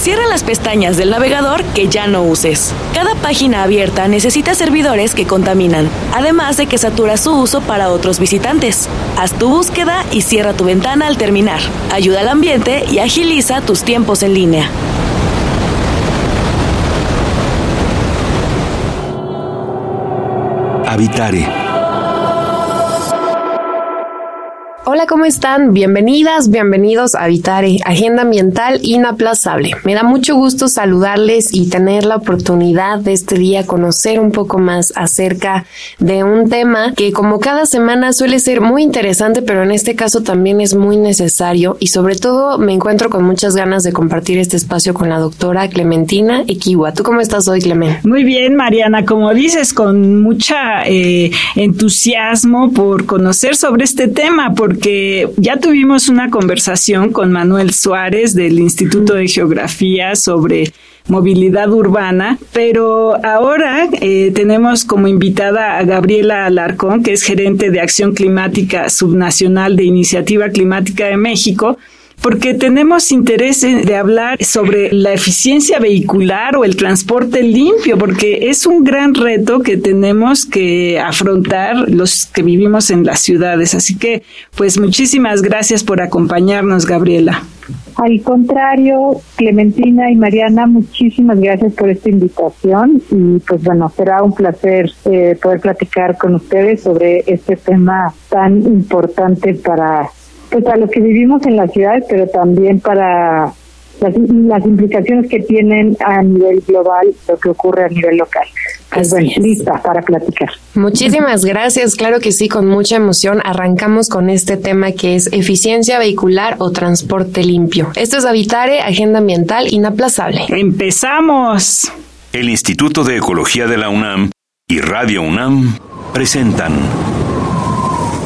Cierra las pestañas del navegador que ya no uses. Cada página abierta necesita servidores que contaminan, además de que satura su uso para otros visitantes. Haz tu búsqueda y cierra tu ventana al terminar. Ayuda al ambiente y agiliza tus tiempos en línea. Habitare Hola, ¿cómo están? Bienvenidas, bienvenidos a Habitare, Agenda Ambiental Inaplazable. Me da mucho gusto saludarles y tener la oportunidad de este día conocer un poco más acerca de un tema que como cada semana suele ser muy interesante, pero en este caso también es muy necesario y sobre todo me encuentro con muchas ganas de compartir este espacio con la doctora Clementina Equiwa. ¿Tú cómo estás hoy, Clemen? Muy bien, Mariana, como dices, con mucha eh, entusiasmo por conocer sobre este tema, porque que ya tuvimos una conversación con Manuel Suárez del Instituto de Geografía sobre movilidad urbana, pero ahora eh, tenemos como invitada a Gabriela Alarcón, que es gerente de Acción Climática Subnacional de Iniciativa Climática de México, porque tenemos interés de hablar sobre la eficiencia vehicular o el transporte limpio, porque es un gran reto que tenemos que afrontar los que vivimos en las ciudades. Así que, pues muchísimas gracias por acompañarnos, Gabriela. Al contrario, Clementina y Mariana, muchísimas gracias por esta invitación y pues bueno, será un placer eh, poder platicar con ustedes sobre este tema tan importante para pues para los que vivimos en las ciudades, pero también para las, implicaciones que tienen a nivel global lo que ocurre a nivel local. Pues bueno, lista para platicar. Muchísimas gracias, claro que sí, con mucha emoción arrancamos con este tema que es eficiencia vehicular o transporte limpio. Esto es Habitare, Agenda Ambiental Inaplazable. ¡Empezamos! El Instituto de Ecología de la UNAM y Radio UNAM presentan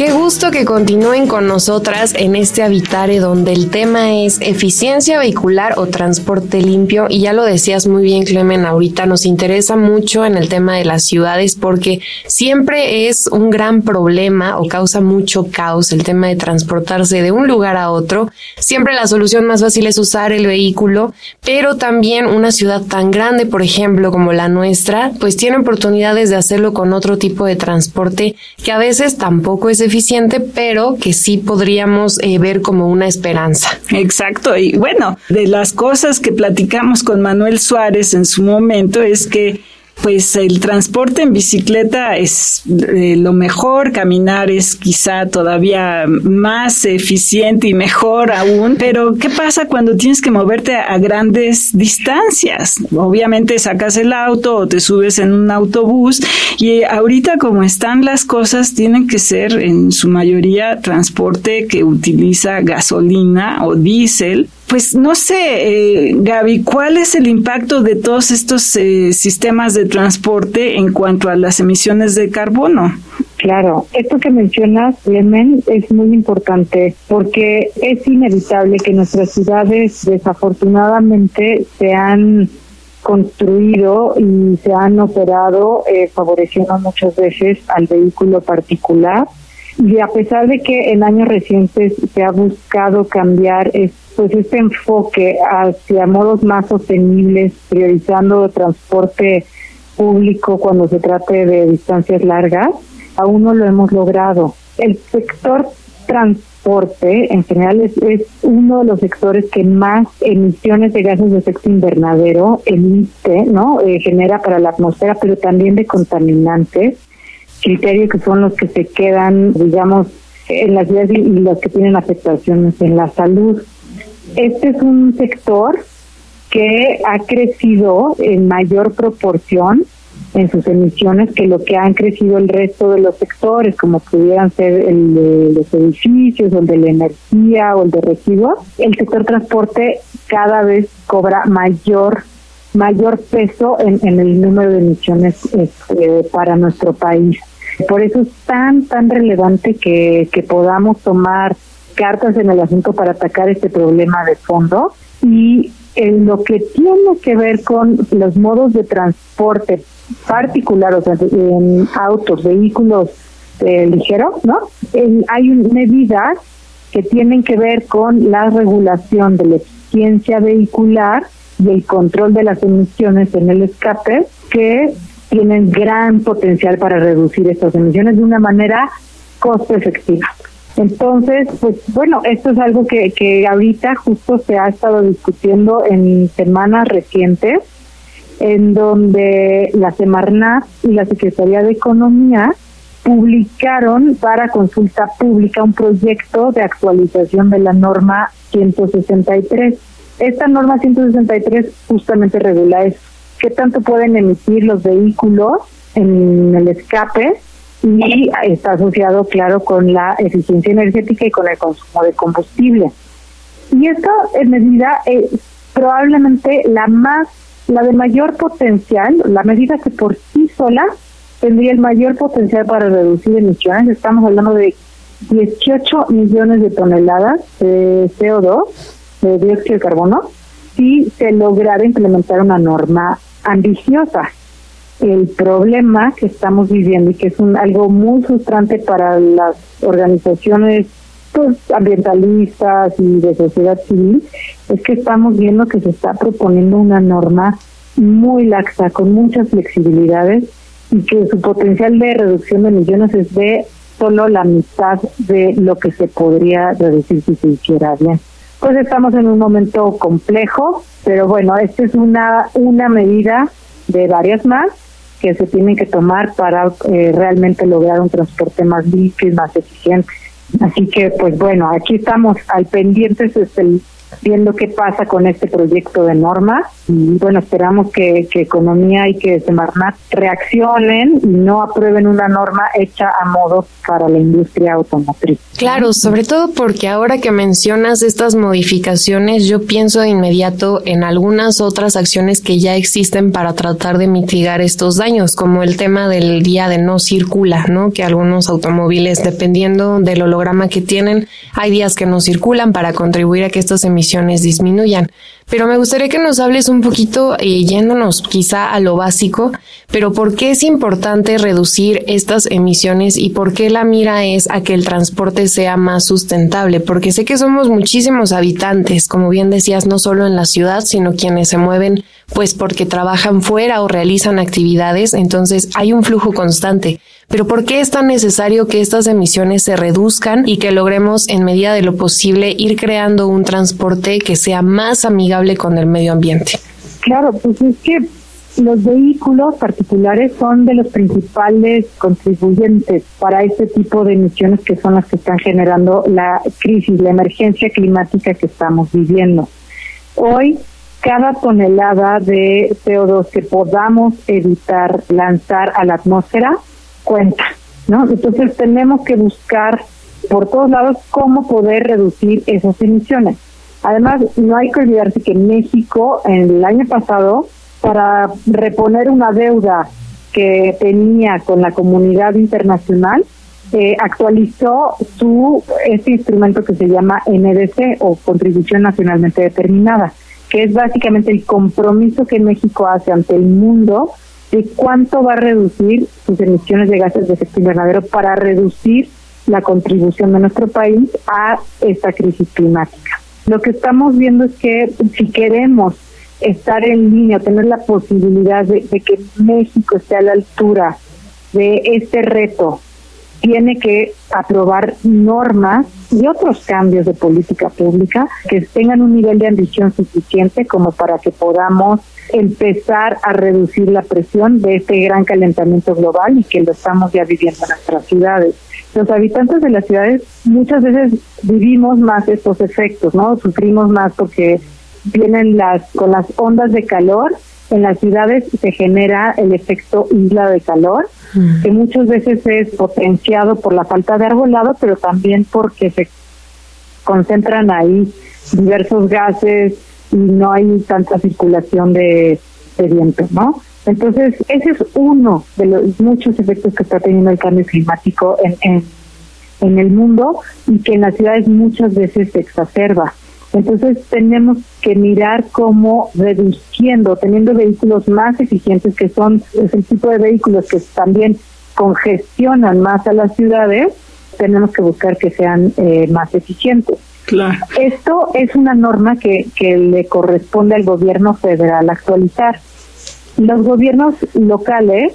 Qué gusto que continúen con nosotras en este Habitare donde el tema es eficiencia vehicular o transporte limpio y ya lo decías muy bien Clemen, ahorita nos interesa mucho en el tema de las ciudades porque siempre es un gran problema o causa mucho caos el tema de transportarse de un lugar a otro. Siempre la solución más fácil es usar el vehículo, pero también una ciudad tan grande, por ejemplo, como la nuestra, pues tiene oportunidades de hacerlo con otro tipo de transporte que a veces tampoco es pero que sí podríamos eh, ver como una esperanza. Exacto. Y bueno, de las cosas que platicamos con Manuel Suárez en su momento es que pues el transporte en bicicleta es eh, lo mejor, caminar es quizá todavía más eficiente y mejor aún, pero ¿qué pasa cuando tienes que moverte a, grandes distancias? Obviamente sacas el auto o te subes en un autobús y ahorita como están las cosas tienen que ser en su mayoría transporte que utiliza gasolina o diésel pues no sé, eh, Gaby, ¿cuál es el impacto de todos estos eh, sistemas de transporte en cuanto a las emisiones de carbono? Claro, esto que mencionas, Clemen, es muy importante porque es inevitable que nuestras ciudades desafortunadamente se han construido y se han operado eh, favoreciendo muchas veces al vehículo particular y a pesar de que en años recientes se ha buscado cambiar pues este enfoque hacia modos más sostenibles, priorizando transporte público cuando se trate de distancias largas, aún no lo hemos logrado. El sector transporte en general es, uno de los sectores que más emisiones de gases de efecto invernadero emite, ¿no? Eh, genera para la atmósfera, pero también de contaminantes criterios que son los que se quedan, digamos, en las ciudades y los que tienen afectaciones en la salud. Este es un sector que ha crecido en mayor proporción en sus emisiones que lo que han crecido el resto de los sectores, como pudieran ser el de los edificios, o el de la energía o el de residuos. El sector transporte cada vez cobra mayor mayor peso en, el número de emisiones este, para nuestro país. Por eso es tan, tan relevante que, que podamos tomar cartas en el asunto para atacar este problema de fondo y en lo que tiene que ver con los modos de transporte particular, o sea, en autos, vehículos eh, ligeros, ¿no? hay medidas que tienen que ver con la regulación de la eficiencia vehicular y el control de las emisiones en el escape que tienen gran potencial para reducir estas emisiones de una manera costo efectiva. Entonces, pues bueno, esto es algo que, que ahorita justo se ha estado discutiendo en semanas recientes, en donde la Semarnat y la Secretaría de Economía publicaron para consulta pública un proyecto de actualización de la norma 163. Esta norma 163 justamente regula eso, qué tanto pueden emitir los vehículos en el escape y está asociado, claro, con la eficiencia energética y con el consumo de combustible. Y esta medida es probablemente la más, la de mayor potencial, la medida que por sí sola tendría el mayor potencial para reducir emisiones. Estamos hablando de 18 millones de toneladas de CO2, de dióxido de carbono, si se lograra implementar una norma ambiciosa el problema que estamos viviendo y que es un, algo muy frustrante para las organizaciones pues, ambientalistas y de sociedad civil es que estamos viendo que se está proponiendo una norma muy laxa, con muchas flexibilidades y que su potencial de reducción de emisiones es de solo la mitad de lo que se podría reducir si se hiciera bien. Pues estamos en un momento complejo, pero bueno, esta es una, una medida de varias más que se tienen que tomar para eh, realmente lograr un transporte más limpio y más eficiente. Así que, pues bueno, aquí estamos al pendiente desde viendo qué pasa con este proyecto de norma y bueno, esperamos que, que Economía y que Semarnat reaccionen y no aprueben una norma hecha a modo para la industria automotriz. Claro, sobre todo porque ahora que mencionas estas modificaciones, yo pienso de inmediato en algunas otras acciones que ya existen para tratar de mitigar estos daños, como el tema del día de no circula, ¿no? Que algunos automóviles, dependiendo del holograma que tienen, hay días que no circulan para contribuir a que estas emisiones disminuyan. Pero me gustaría que nos hables un poquito, eh, yéndonos quizá a lo básico, pero ¿por qué es importante reducir estas emisiones y por qué la mira es a que el transporte sea más sustentable? Porque sé que somos muchísimos habitantes, como bien decías, no solo en la ciudad, sino quienes se mueven pues porque trabajan fuera o realizan actividades, entonces hay un flujo constante. Pero ¿por qué es tan necesario que estas emisiones se reduzcan y que logremos en medida de lo posible ir creando un transporte que sea más amigable con el medio ambiente? Claro, pues es que los vehículos particulares son de los principales contribuyentes para este tipo de emisiones que son las que están generando la crisis, la emergencia climática que estamos viviendo. Hoy cada tonelada de CO2 que podamos evitar lanzar a la atmósfera cuenta, ¿no? Entonces tenemos que buscar por todos lados cómo poder reducir esas emisiones. Además, no hay que olvidarse que México en el año pasado, para reponer una deuda que tenía con la comunidad internacional, eh, actualizó su este instrumento que se llama NDC o Contribución Nacionalmente Determinada que es básicamente el compromiso que México hace ante el mundo de cuánto va a reducir sus emisiones de gases de efecto invernadero para reducir la contribución de nuestro país a esta crisis climática. Lo que estamos viendo es que si queremos estar en línea, tener la posibilidad de que México esté a la altura de este reto tiene que aprobar normas y otros cambios de política pública que tengan un nivel de ambición suficiente como para que podamos empezar a reducir la presión de este gran calentamiento global y que lo estamos ya viviendo en nuestras ciudades. Los habitantes de las ciudades muchas veces vivimos más estos efectos, ¿no? Sufrimos más porque vienen las con las ondas de calor en las ciudades se genera el efecto isla de calor, mm. que muchas veces es potenciado por la falta de arbolado, pero también porque se concentran ahí diversos gases y no hay tanta circulación de, viento, ¿no? Entonces, ese es uno de los muchos efectos que está teniendo el cambio climático en, en, en el mundo y que en las ciudades muchas veces se exacerba. Entonces tenemos que mirar cómo reduciendo, teniendo vehículos más eficientes, que son es el tipo de vehículos que también congestionan más a las ciudades, tenemos que buscar que sean eh, más eficientes. Claro. Esto es una norma que, que le corresponde al gobierno federal actualizar. Los gobiernos locales,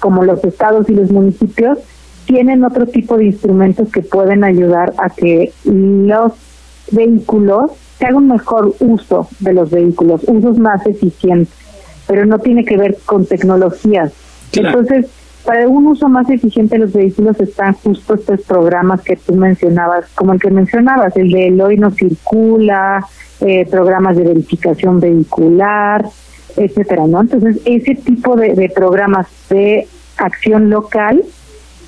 como los estados y los municipios, tienen otro tipo de instrumentos que pueden ayudar a que los vehículos, se haga un mejor uso de los vehículos, usos más eficientes, pero no tiene que ver con tecnologías. Entonces, para un uso más eficiente de los vehículos están justo estos programas que tú mencionabas, como el que mencionabas, el de hoy no circula, eh, programas de verificación vehicular, etcétera, ¿no? Entonces, ese tipo de, de programas de acción local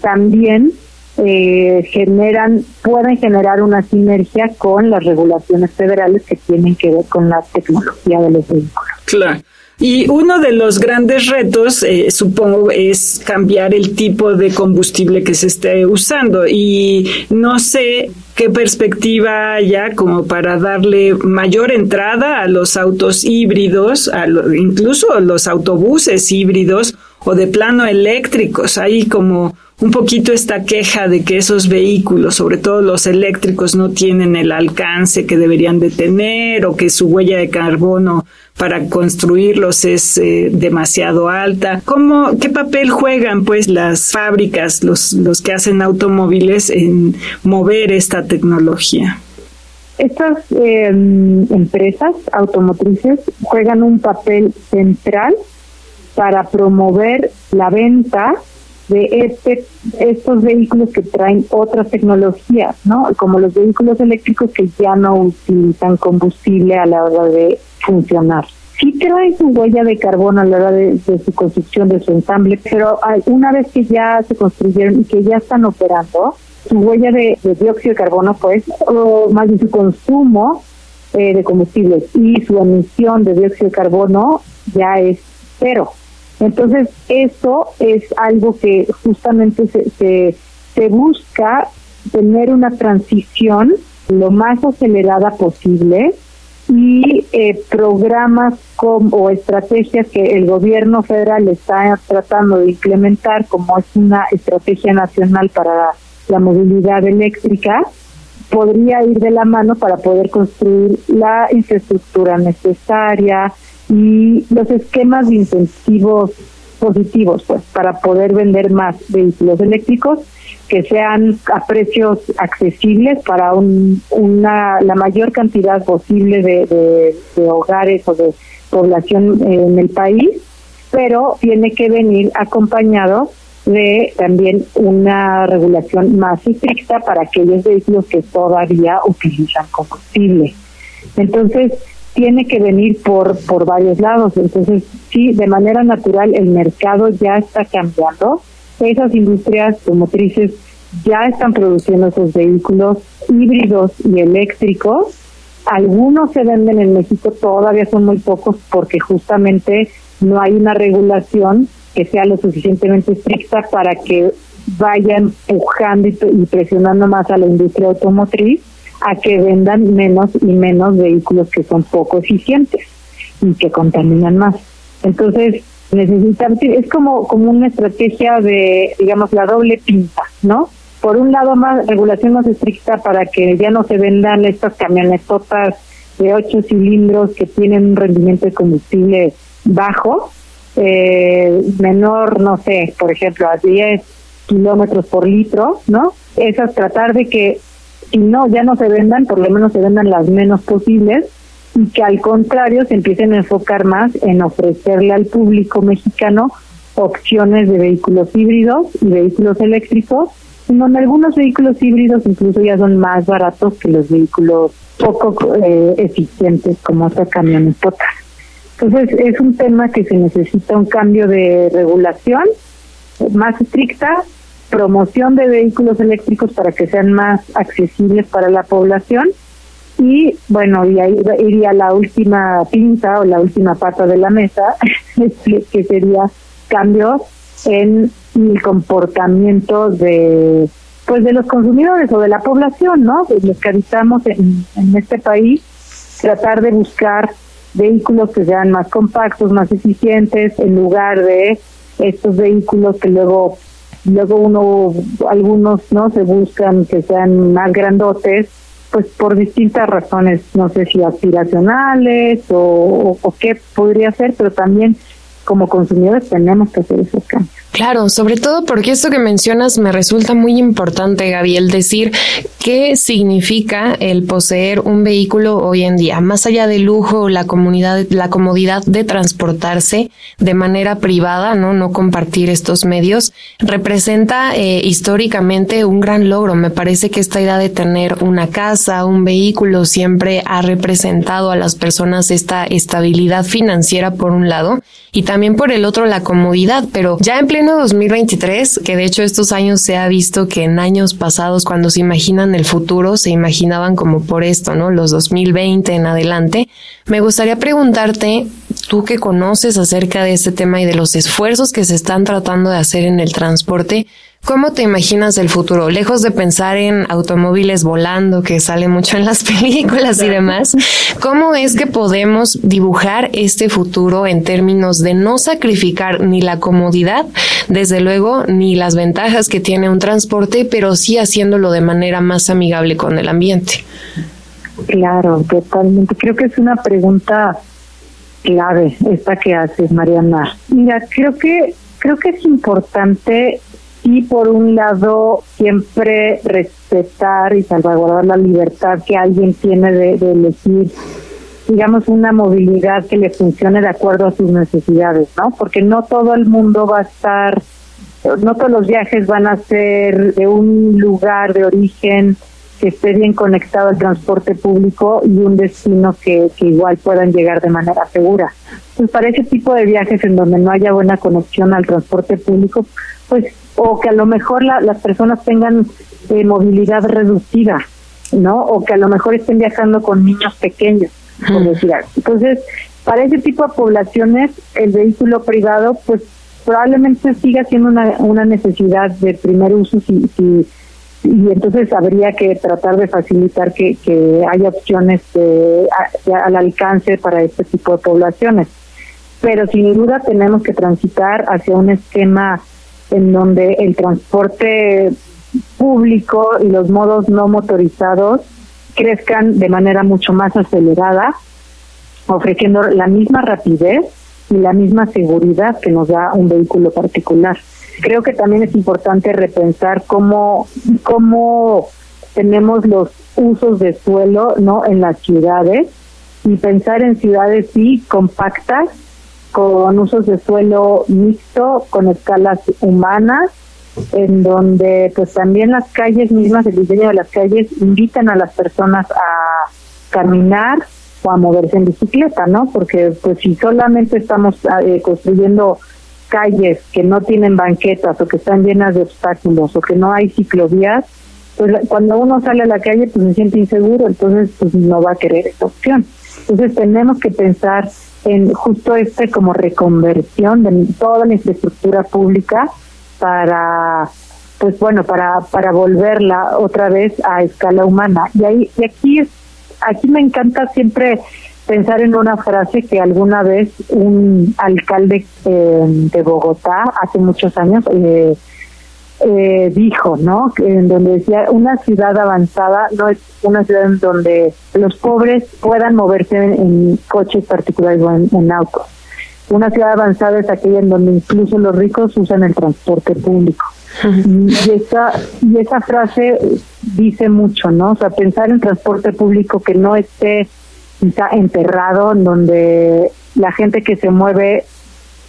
también eh, generan, pueden generar una sinergia con las regulaciones federales que tienen que ver con la tecnología de los vehículos. Claro. Y uno de los grandes retos, eh, supongo, es cambiar el tipo de combustible que se esté usando. Y no sé qué perspectiva haya como para darle mayor entrada a los autos híbridos, a incluso los autobuses híbridos o de plano eléctricos. Hay como un poquito esta queja de que esos vehículos, sobre todo los eléctricos, no tienen el alcance que deberían de tener o que su huella de carbono para construirlos es eh, demasiado alta. ¿Cómo, ¿Qué papel juegan pues las fábricas, los, los que hacen automóviles en mover esta tecnología? Estas em, empresas automotrices juegan un papel central para promover la venta de este estos vehículos que traen otras tecnologías, ¿no? Como los vehículos eléctricos que ya no utilizan combustible a la hora de funcionar. Sí traen su huella de carbono a la hora de, su construcción, de su ensamble, pero una vez que ya se construyeron y que ya están operando, su huella de, dióxido de carbono, pues, o más bien su consumo eh, de combustibles y su emisión de dióxido de carbono ya es cero. Entonces, eso es algo que justamente se, se, busca tener una transición lo más acelerada posible y eh, programas o estrategias que el gobierno federal está tratando de implementar, como es una estrategia nacional para la movilidad eléctrica, podría ir de la mano para poder construir la infraestructura necesaria, y los esquemas de incentivos positivos pues para poder vender más vehículos eléctricos que sean a precios accesibles para un, una la mayor cantidad posible de, de, hogares o de población en el país pero tiene que venir acompañado de también una regulación más estricta para aquellos vehículos que todavía utilizan combustible. Entonces tiene que venir por, por varios lados. Entonces, sí, de manera natural el mercado ya está cambiando. Esas industrias automotrices ya están produciendo esos vehículos híbridos y eléctricos. Algunos se venden en México, todavía son muy pocos porque justamente no hay una regulación que sea lo suficientemente estricta para que vayan empujando y presionando más a la industria automotriz a que vendan menos y menos vehículos que son poco eficientes y que contaminan más. Entonces, necesitan, es como, como una estrategia de, digamos, la doble pinta, ¿no? Por un lado, más regulación más estricta para que ya no se vendan estas camionetotas de ocho cilindros que tienen un rendimiento de combustible bajo, eh, menor, no sé, por ejemplo, a 10 kilómetros por litro, ¿no? Esas tratar de que y no, ya no se vendan, por lo menos se vendan las menos posibles y que al contrario se empiecen a enfocar más en ofrecerle al público mexicano opciones de vehículos híbridos y vehículos eléctricos donde algunos vehículos híbridos incluso ya son más baratos que los vehículos poco eh, eficientes como estas camionetotas. Entonces es un tema que se necesita un cambio de regulación más estricta, promoción de vehículos eléctricos para que sean más accesibles para la población y bueno, y ahí iría la última pinta o la última pata de la mesa, que sería cambios en el comportamiento de pues de los consumidores o de la población, ¿no? Los que habitamos en, en este país, tratar de buscar vehículos que sean más compactos, más eficientes, en lugar de estos vehículos que luego luego uno algunos no se buscan que sean más grandotes pues por distintas razones no sé si aspiracionales o, qué podría ser pero también como consumidores tenemos que hacer esos cambios. Claro, sobre todo porque esto que mencionas me resulta muy importante, Gaby, el decir qué significa el poseer un vehículo hoy en día, más allá del lujo, la comunidad, la comodidad de transportarse de manera privada, no, no compartir estos medios, representa eh, históricamente un gran logro. Me parece que esta idea de tener una casa, un vehículo, siempre ha representado a las personas esta estabilidad financiera por un lado y también por el otro la comodidad, pero ya en pleno 2023, que de hecho estos años se ha visto que en años pasados cuando se imaginan futuro, se imaginaban como por esto, ¿no? Los 2020 en adelante. Me gustaría preguntarte, tú que conoces acerca de este tema y de los esfuerzos que se están tratando de hacer en el transporte, ¿Cómo te imaginas el futuro? Lejos de pensar en automóviles volando, que sale mucho en las películas y demás, ¿cómo es que podemos dibujar este futuro en términos de no sacrificar ni la comodidad, desde luego, ni las ventajas que tiene un transporte, pero sí haciéndolo de manera más amigable con el ambiente? Claro, totalmente. Creo que es una pregunta clave esta que haces, Mariana. Mira, creo que creo que es importante y por un lado siempre respetar y salvaguardar la libertad que alguien tiene de, elegir digamos una movilidad que le funcione de acuerdo a sus necesidades, ¿no? Porque no todo el mundo va a estar no todos los viajes van a ser de un lugar de origen que esté bien conectado al transporte público y un destino que, que igual puedan llegar de manera segura. Pues para ese tipo de viajes en donde no haya buena conexión al transporte público, pues o que a lo mejor las personas tengan eh, movilidad reducida, ¿no? O que a lo mejor estén viajando con niños pequeños, por decir Entonces, para ese tipo de poblaciones, el vehículo privado, pues probablemente siga siendo una, una necesidad de primer uso si, si y entonces habría que tratar de facilitar que, que haya opciones de, al alcance para este tipo de poblaciones. Pero sin duda tenemos que transitar hacia un esquema en donde el transporte público y los modos no motorizados crezcan de manera mucho más acelerada, ofreciendo la misma rapidez y la misma seguridad que nos da un vehículo particular. Creo que también es importante repensar cómo, cómo tenemos los usos de suelo no en las ciudades y pensar en ciudades sí compactas con usos de suelo mixto, con escalas humanas, en donde pues también las calles mismas, el diseño de las calles invitan a las personas a caminar o a moverse en bicicleta, ¿no? Porque pues si solamente estamos eh, construyendo calles que no tienen banquetas o que están llenas de obstáculos o que no hay ciclovías, pues cuando uno sale a la calle pues se siente inseguro, entonces pues no va a querer esa opción. Entonces tenemos que pensar en justo este como reconversión de toda la infraestructura pública para pues bueno para para volverla otra vez a escala humana. Y ahí y aquí aquí me encanta siempre pensar en una frase que alguna vez un alcalde eh, de Bogotá hace muchos años eh, eh, dijo, ¿no? En donde decía, una ciudad avanzada no es una ciudad en donde los pobres puedan moverse en, coches particulares o en, autos. Una ciudad avanzada es aquella en donde incluso los ricos usan el transporte público. Y esa, y esa frase dice mucho, ¿no? O sea, pensar en transporte público que no esté quizá enterrado, en donde la gente que se mueve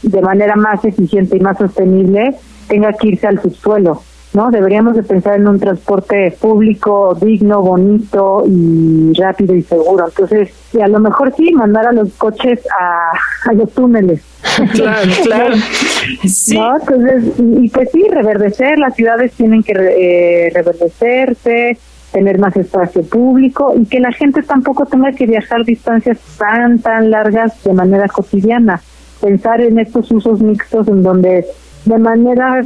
de manera más eficiente y más sostenible tenga que irse al subsuelo ¿no? Deberíamos de pensar en un transporte público digno, bonito y rápido y seguro. Entonces, y a lo mejor sí, mandar a los coches a, a los túneles. Claro, claro. Sí. ¿No? Entonces, y, y pues sí, reverdecer, las ciudades tienen que eh, reverdecerse, tener más espacio público y que la gente tampoco tenga que viajar distancias tan, tan largas de manera cotidiana. Pensar en estos usos mixtos en donde de manera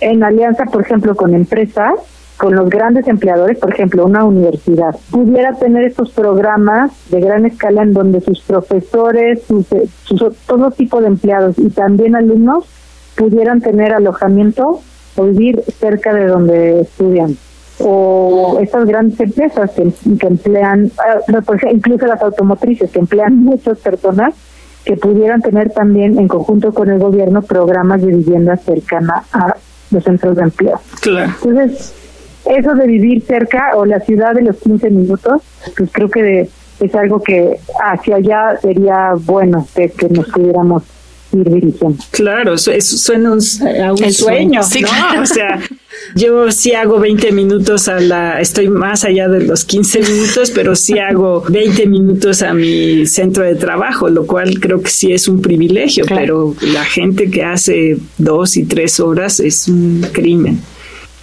en alianza, por ejemplo, con empresas, con los grandes empleadores, por ejemplo, una universidad, pudiera tener estos programas de gran escala en donde sus profesores, sus, sus, todo tipo de empleados y también alumnos pudieran tener alojamiento o vivir cerca de donde estudian. O estas grandes empresas que, que emplean, incluso las automotrices que emplean muchas personas que pudieran tener también en conjunto con el gobierno programas de vivienda cercana a los centros de empleo. Claro. Entonces, eso de vivir cerca o la ciudad de los 15 minutos, pues creo que de, es algo que hacia allá sería bueno que, que nos pudiéramos ir dirigiendo. Claro, eso, eso suena un, a un El sueño, sueño, sí, ¿no? claro. O sea, yo sí hago 20 minutos a la, estoy más allá de los 15 minutos, pero sí hago 20 minutos a mi centro de trabajo, lo cual creo que sí es un privilegio, Claro. pero la gente que hace dos y tres horas es un crimen.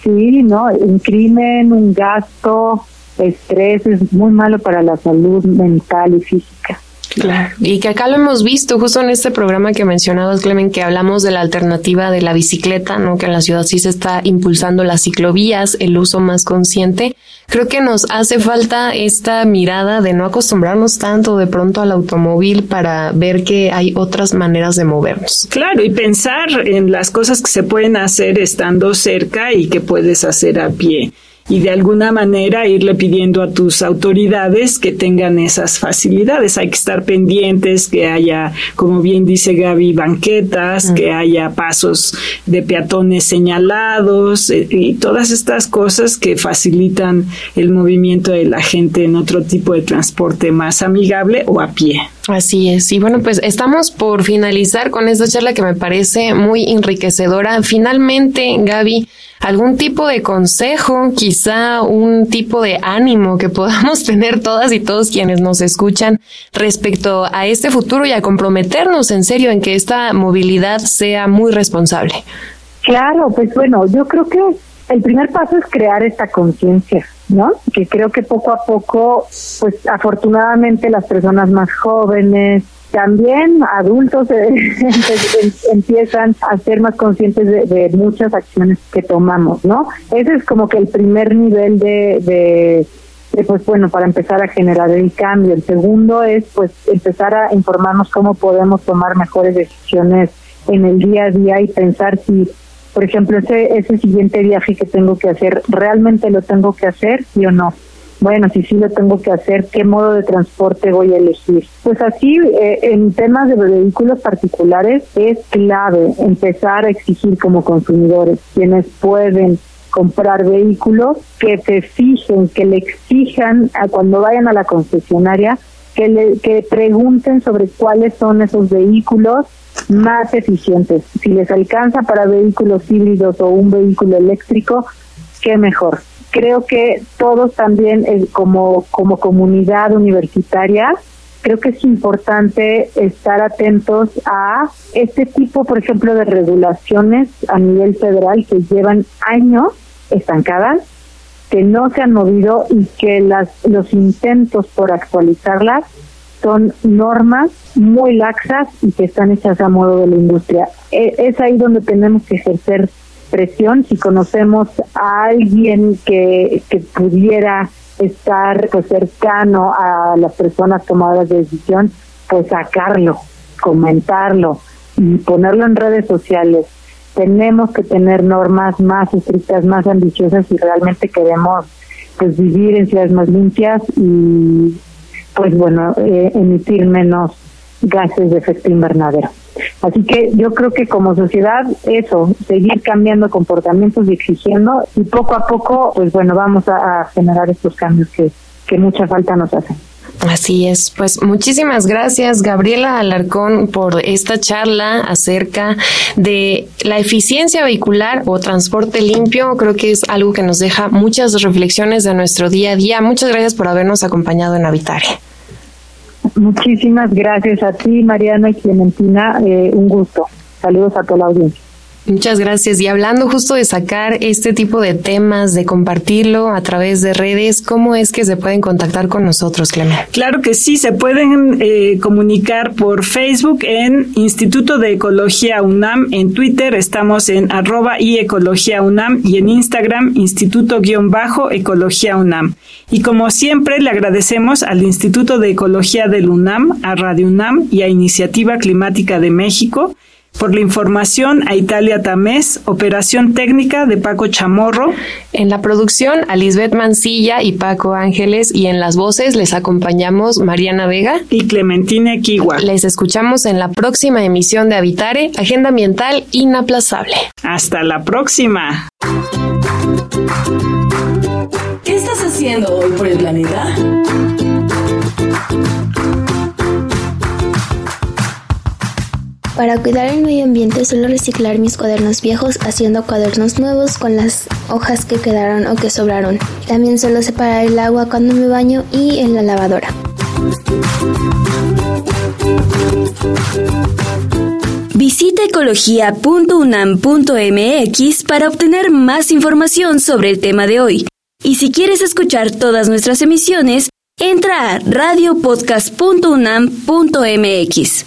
Sí, no, un crimen, un gasto, estrés es muy malo para la salud mental y física. Claro. Y que acá lo hemos visto justo en este programa que mencionabas, Clemen, que hablamos de la alternativa de la bicicleta, ¿no? Que en la ciudad sí se está impulsando las ciclovías, el uso más consciente. Creo que nos hace falta esta mirada de no acostumbrarnos tanto de pronto al automóvil para ver que hay otras maneras de movernos. Claro, y pensar en las cosas que se pueden hacer estando cerca y que puedes hacer a pie. Y de alguna manera irle pidiendo a tus autoridades que tengan esas facilidades. Hay que estar pendientes, que haya, como bien dice Gaby, banquetas, que haya pasos de peatones señalados eh, y todas estas cosas que facilitan el movimiento de la gente en otro tipo de transporte más amigable o a pie. Así es. Y bueno, pues estamos por finalizar con esta charla que me parece muy enriquecedora. Finalmente, Gaby, algún tipo de consejo, quizá un tipo de ánimo que podamos tener todas y todos quienes nos escuchan respecto a este futuro y a comprometernos en serio en que esta movilidad sea muy responsable. Claro, pues bueno, yo creo que el primer paso es crear esta conciencia, ¿no? Que creo que poco a poco, pues afortunadamente las personas más jóvenes, también adultos eh, em- empiezan a ser más conscientes de, de muchas acciones que tomamos, ¿no? Ese es como que el primer nivel de, de de, pues bueno, para empezar a generar el cambio. El segundo es pues empezar a informarnos cómo podemos tomar mejores decisiones en el día a día y pensar si, por ejemplo, ese, ese siguiente viaje que tengo que hacer, ¿realmente lo tengo que hacer, sí o no? Bueno, si sí lo tengo que hacer, ¿qué modo de transporte voy a elegir? Pues así, eh, en temas de vehículos particulares, es clave empezar a exigir como consumidores, quienes pueden comprar vehículos, que se fijen, que le exijan a cuando vayan a la concesionaria, que, le, que pregunten sobre cuáles son esos vehículos más eficientes. Si les alcanza para vehículos híbridos o un vehículo eléctrico, qué mejor. Creo que todos también eh, como, como comunidad universitaria, creo que es importante estar atentos a este tipo, por ejemplo, de regulaciones a nivel federal que llevan años estancadas, que no se han movido y que las los intentos por actualizarlas son normas muy laxas y que están hechas a modo de la industria. E- Es ahí donde tenemos que ejercer presión si conocemos a alguien que, que pudiera estar pues cercano a las personas tomadoras de decisión, pues sacarlo, comentarlo y ponerlo en redes sociales. Tenemos que tener normas más estrictas, más ambiciosas si realmente queremos pues vivir en ciudades más limpias y pues bueno, eh, emitir menos gases de efecto invernadero. Así que yo creo que como sociedad eso, seguir cambiando comportamientos y exigiendo y poco a poco, pues bueno, vamos a, generar estos cambios que, que mucha falta nos hacen. Así es, pues muchísimas gracias Gabriela Alarcón por esta charla acerca de la eficiencia vehicular o transporte limpio. Creo que es algo que nos deja muchas reflexiones de nuestro día a día. Muchas gracias por habernos acompañado en Habitare. Muchísimas gracias a ti, Mariana y Clementina. Eh, un gusto. Saludos a toda la audiencia. Muchas gracias. Y hablando justo de sacar este tipo de temas, de compartirlo a través de redes, ¿cómo es que se pueden contactar con nosotros, Clemen? Claro que sí, se pueden eh, comunicar por Facebook en Instituto de Ecología UNAM, en Twitter estamos en arroba y Ecología UNAM y en Instagram Instituto-Ecología UNAM. Y como siempre, le agradecemos al Instituto de Ecología del UNAM, a Radio UNAM y a Iniciativa Climática de México por la información a Italia Tamés, operación técnica de Paco Chamorro. En la producción a Lisbeth Mancilla y Paco Ángeles y en las voces les acompañamos Mariana Vega y Clementina Kiwa. Les escuchamos en la próxima emisión de Habitare, Agenda Ambiental Inaplazable. Hasta la próxima. ¿Qué estás haciendo hoy por el planeta? Para cuidar el medio ambiente suelo reciclar mis cuadernos viejos haciendo cuadernos nuevos con las hojas que quedaron o que sobraron. También suelo separar el agua cuando me baño y en la lavadora. Visita ecología.unam.mx para obtener más información sobre el tema de hoy. Y si quieres escuchar todas nuestras emisiones, entra a radiopodcast.unam.mx.